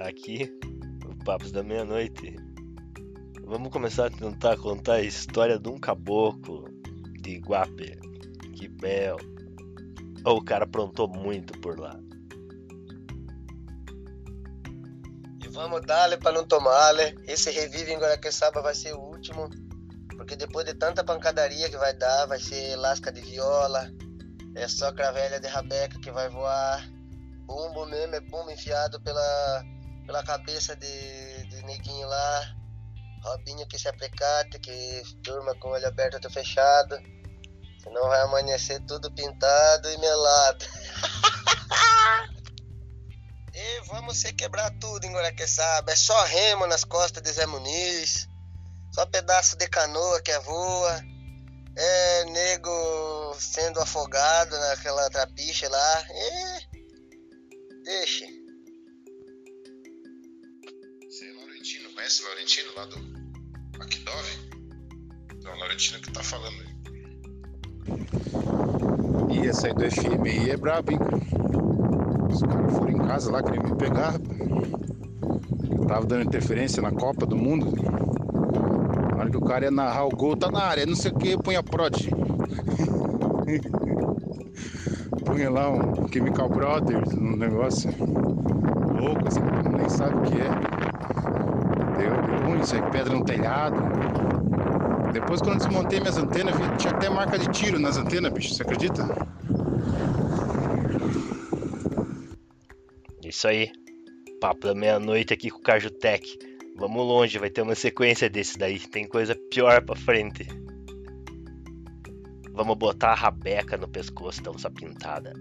aqui, o Papos da Meia-Noite. Vamos começar a tentar contar a história de um caboclo de Iguape. Que bel. Oh, o cara aprontou muito por lá. E vamos dar para não tomar, né? Esse revive em Guaraqueçaba vai ser o último. Porque depois de tanta pancadaria que vai dar, vai ser lasca de viola, é só cravelha de rabeca que vai voar. Bumbo mesmo, é bumbo enfiado pela, pela cabeça de, de neguinho lá. Robinho que se aplicate, que durma com o olho aberto ou fechado. Senão vai amanhecer tudo pintado e melado. e vamos se quebrar tudo em Guaraqueçaba. É só remo nas costas de Zé Muniz. Só pedaço de canoa que é voa. É nego sendo afogado naquela trapiche lá. E... Deixe. Laurentino, conhece o Laurentino lá do Akdov? Não, Laurentino que tá falando aí. E essa aí do FM aí é brabo, hein? Os caras foram em casa lá, queriam me pegar. Eu tava dando interferência na Copa do Mundo. Na hora que o cara ia narrar o gol, tá na área, não sei o que, põe a prod. punha lá um Chemical Brothers, um negócio louco, assim, nem sabe o que é. Isso aí, pedra no telhado. Depois quando desmontei minhas antenas, vi, tinha até marca de tiro nas antenas, bicho, você acredita? Isso aí. Papo da meia-noite aqui com o Cajutec. Vamos longe, vai ter uma sequência desse daí. Tem coisa pior pra frente. Vamos botar a rabeca no pescoço da onça pintada.